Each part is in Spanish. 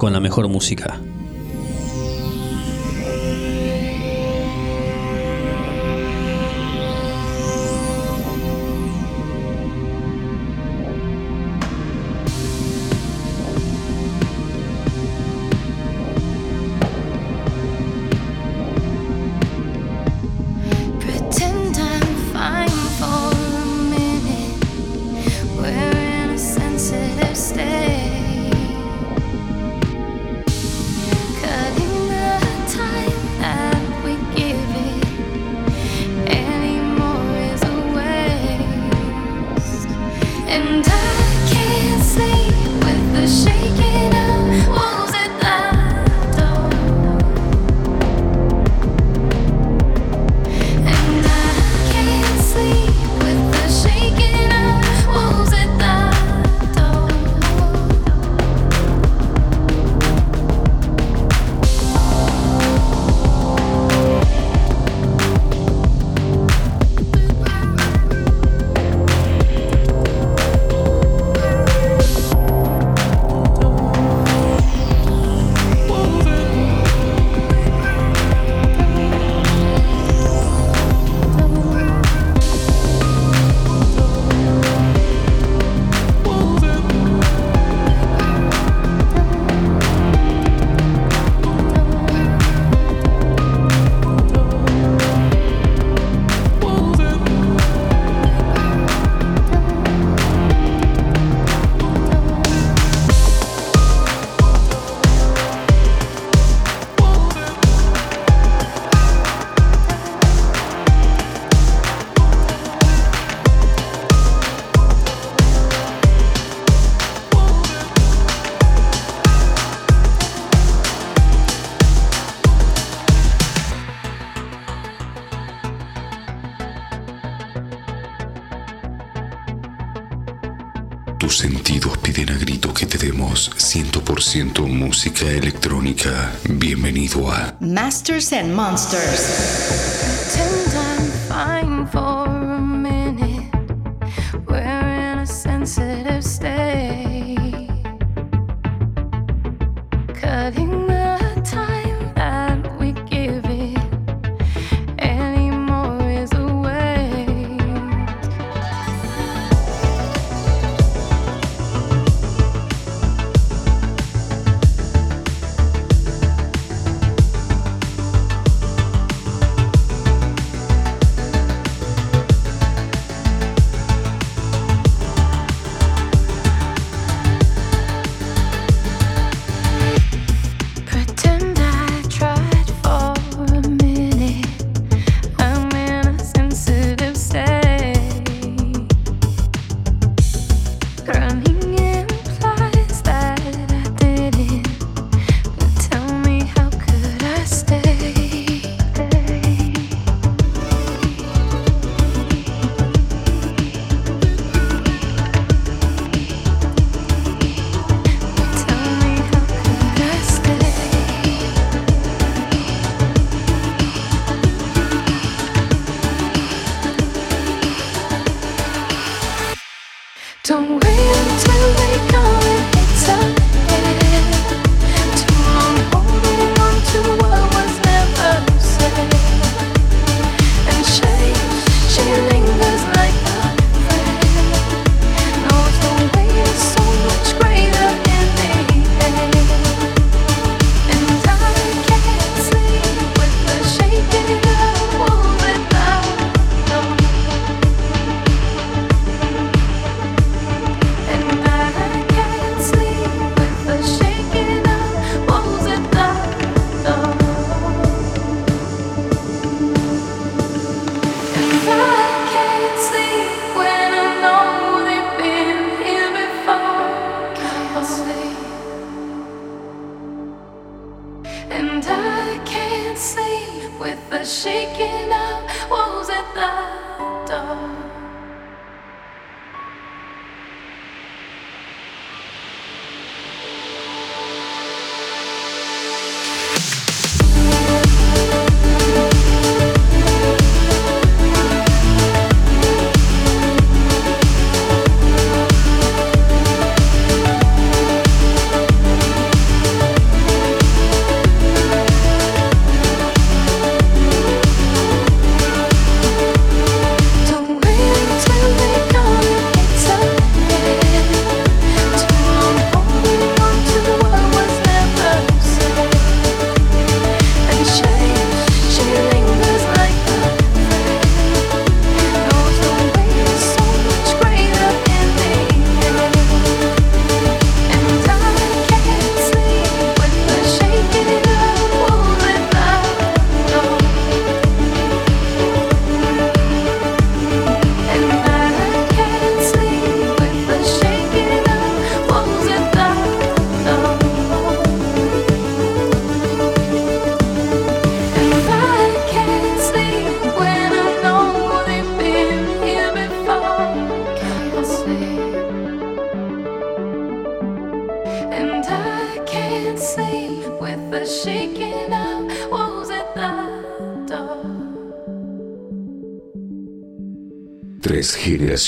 con la mejor música. Música electrónica. Bienvenido a Masters and Monsters.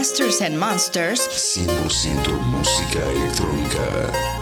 Masters and Monsters. 100% música electrónica.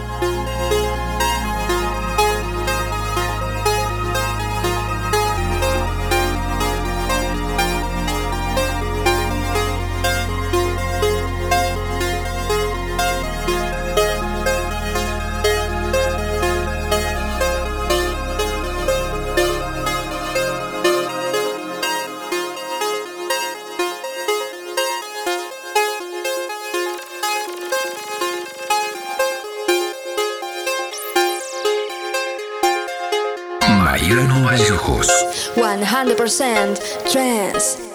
100% trance.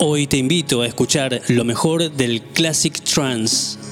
Hoy te invito a escuchar lo mejor del Classic Trance.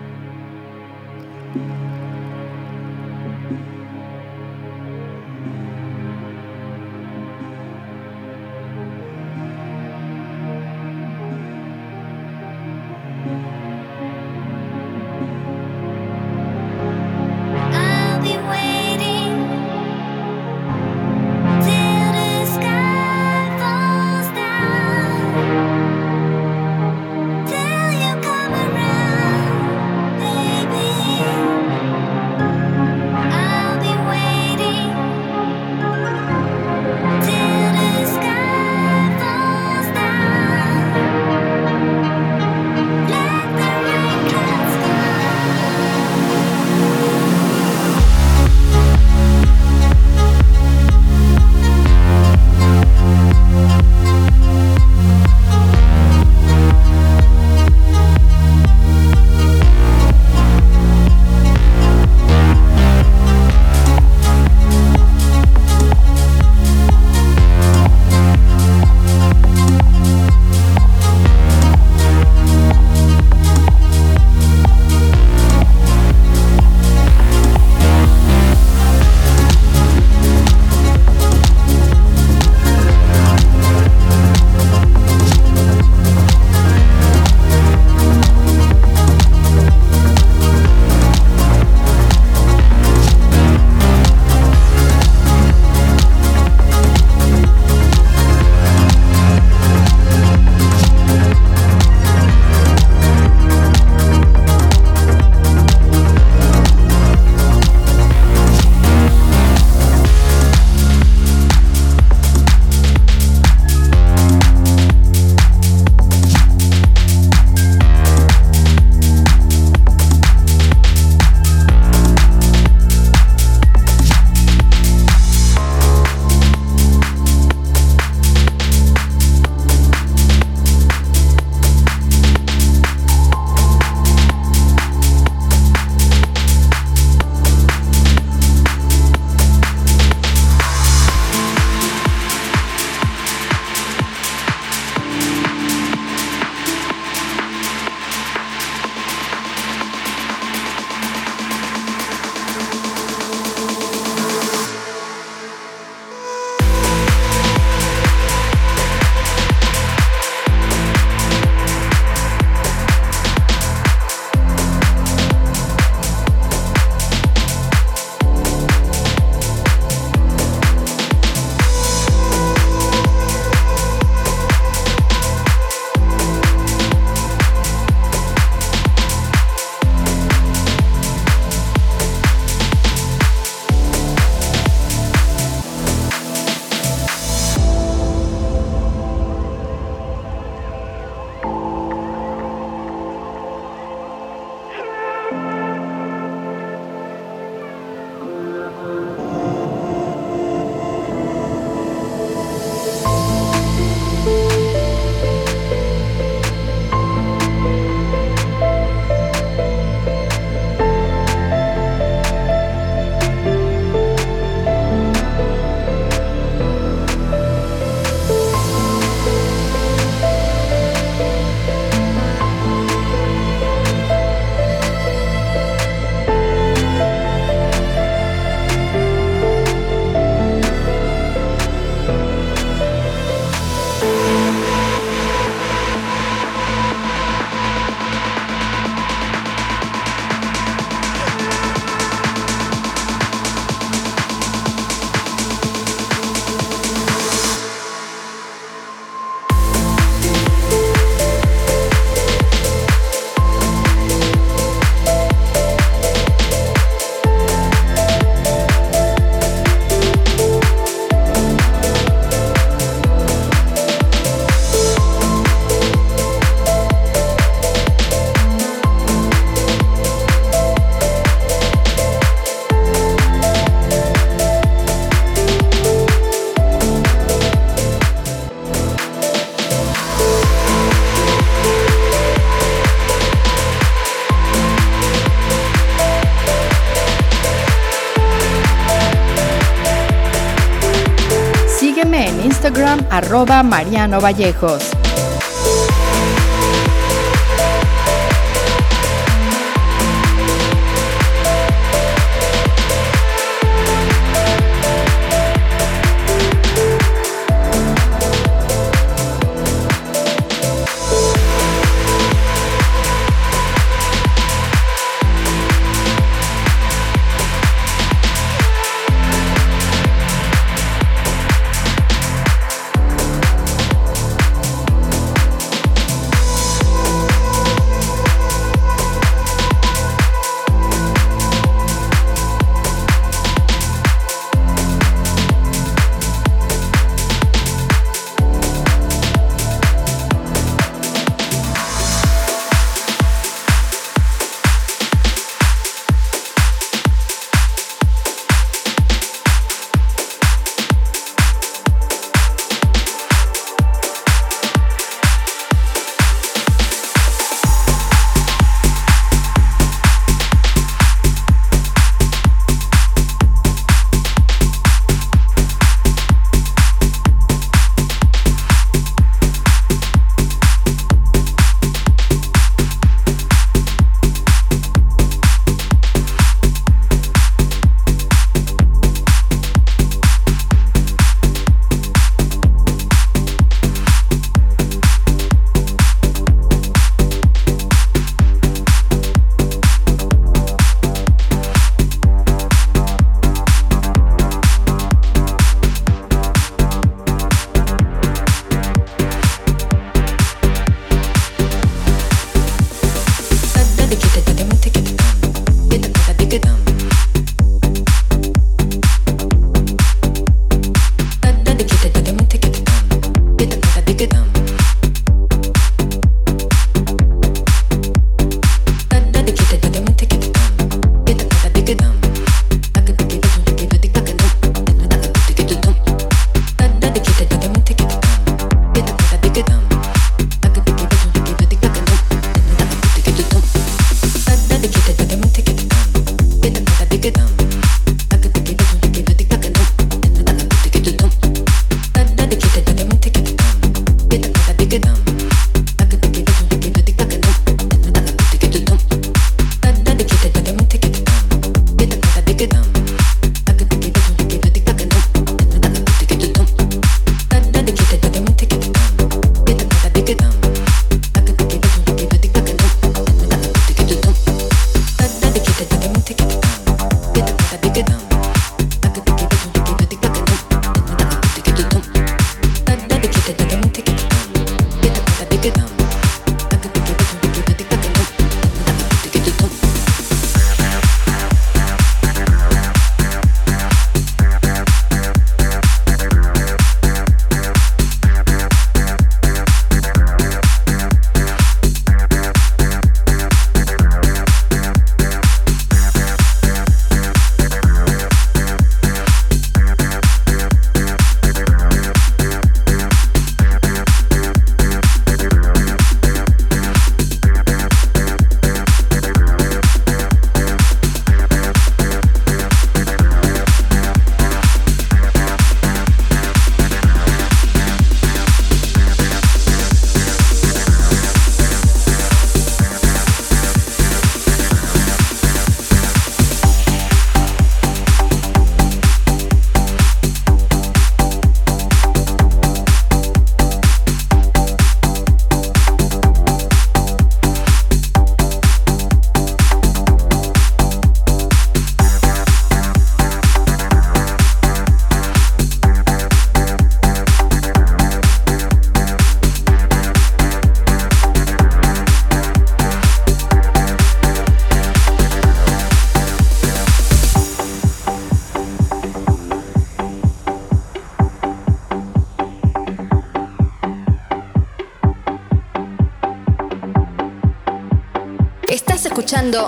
arroba Mariano Vallejos.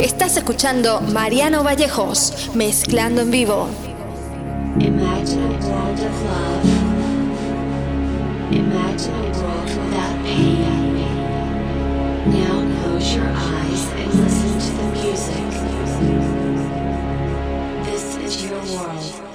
Estás escuchando Mariano Vallejos, mezclando en vivo. Imagine a world of love. Imagine a world without pain. Now close your eyes and listen to the music. This is your world.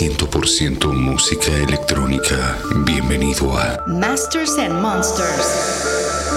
100% música electrónica. Bienvenido a Masters and Monsters.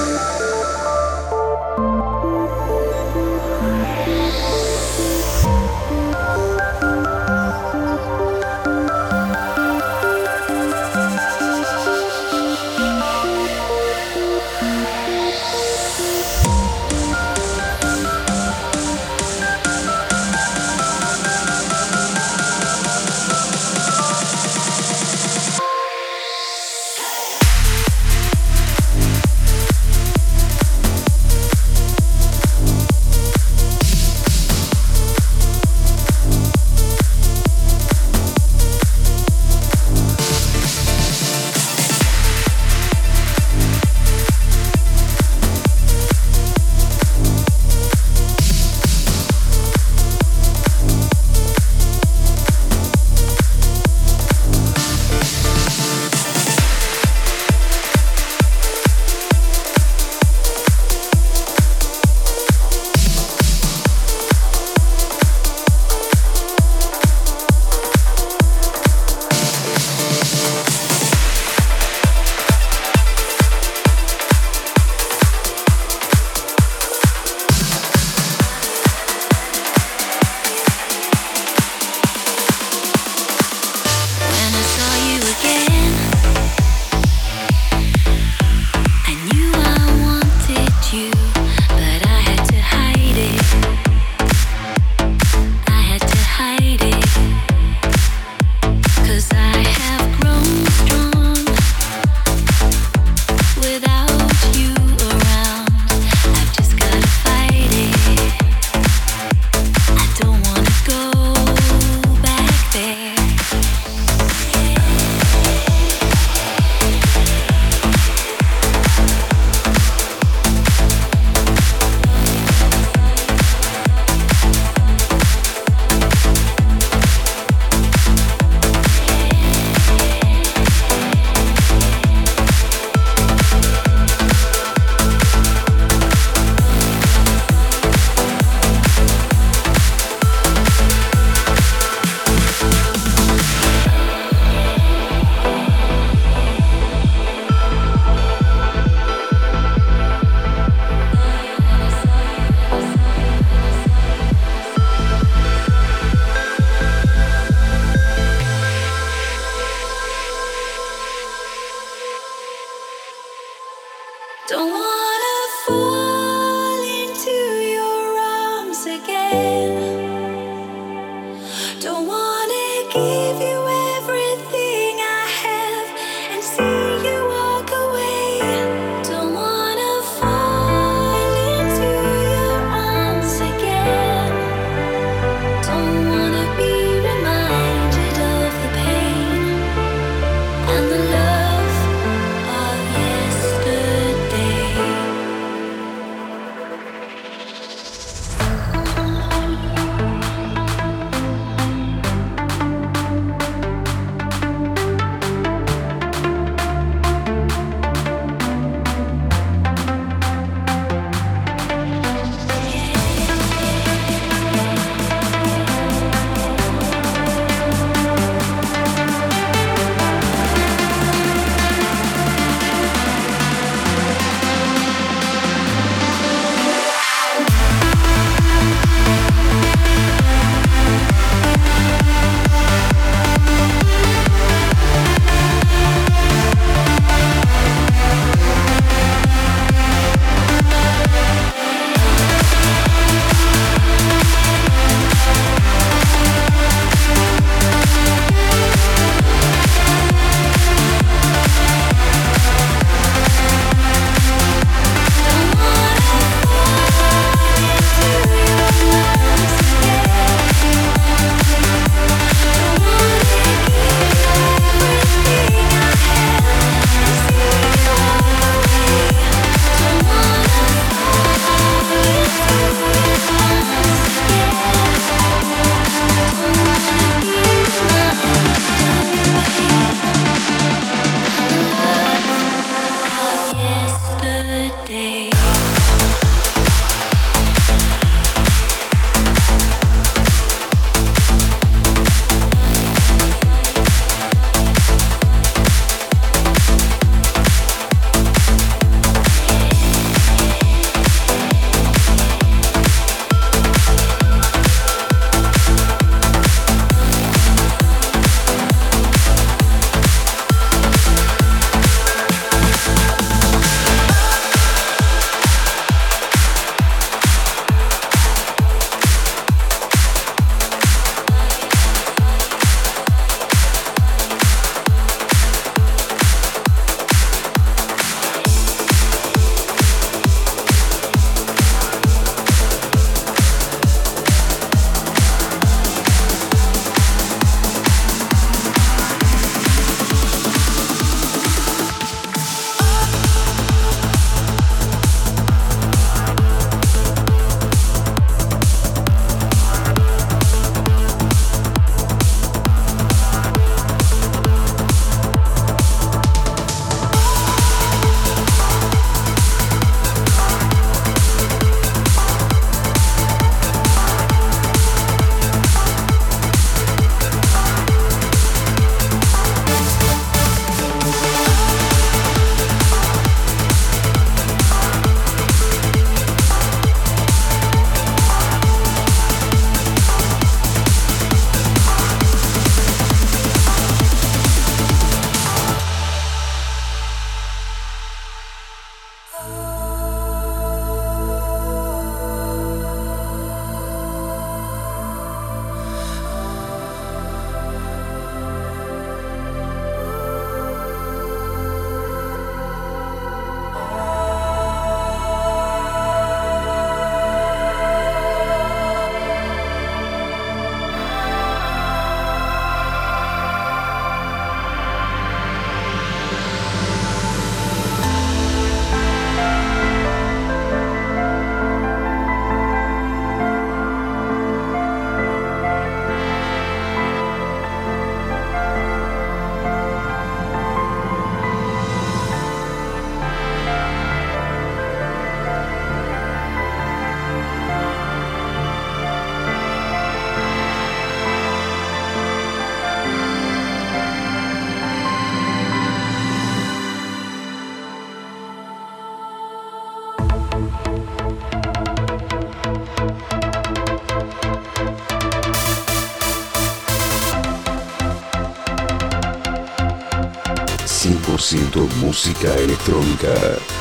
Música electrónica.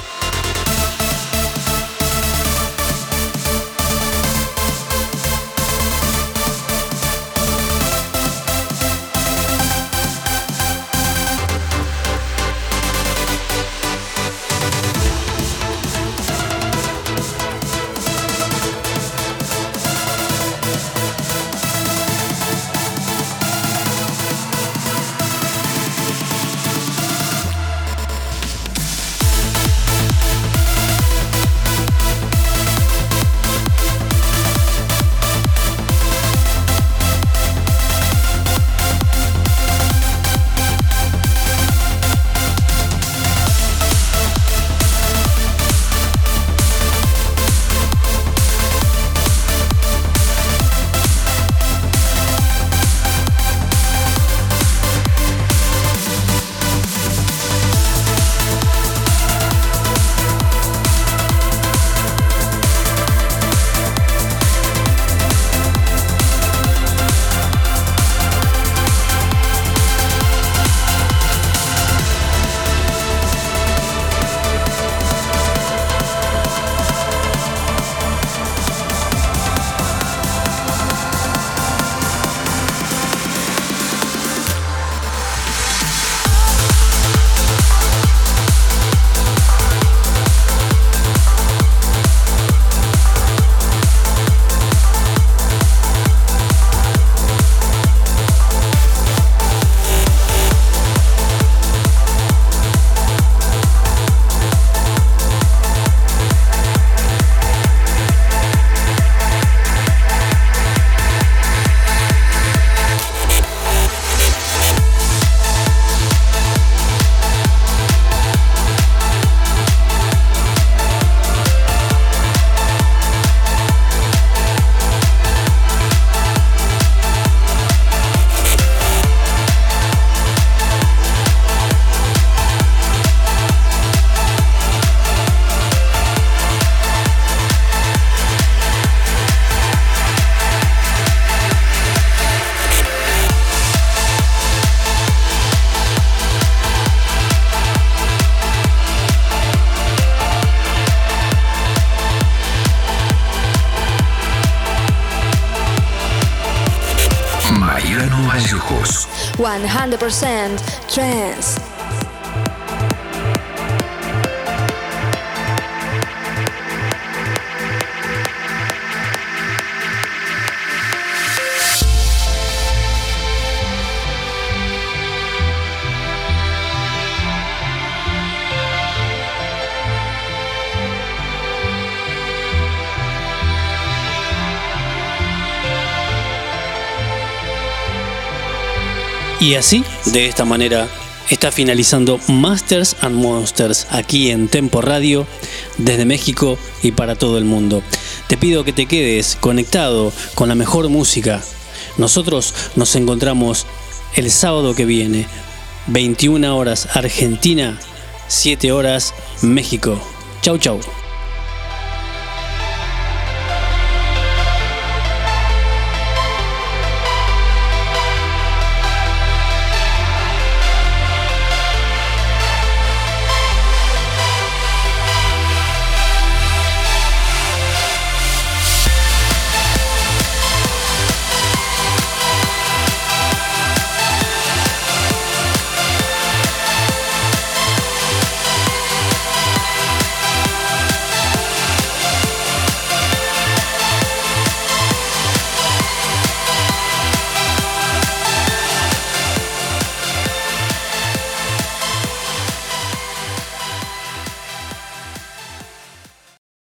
100% trance. Y así, de esta manera, está finalizando Masters and Monsters aquí en Tempo Radio, desde México y para todo el mundo. Te pido que te quedes conectado con la mejor música. Nosotros nos encontramos el sábado que viene, 21 horas Argentina, 7 horas México. Chau chau.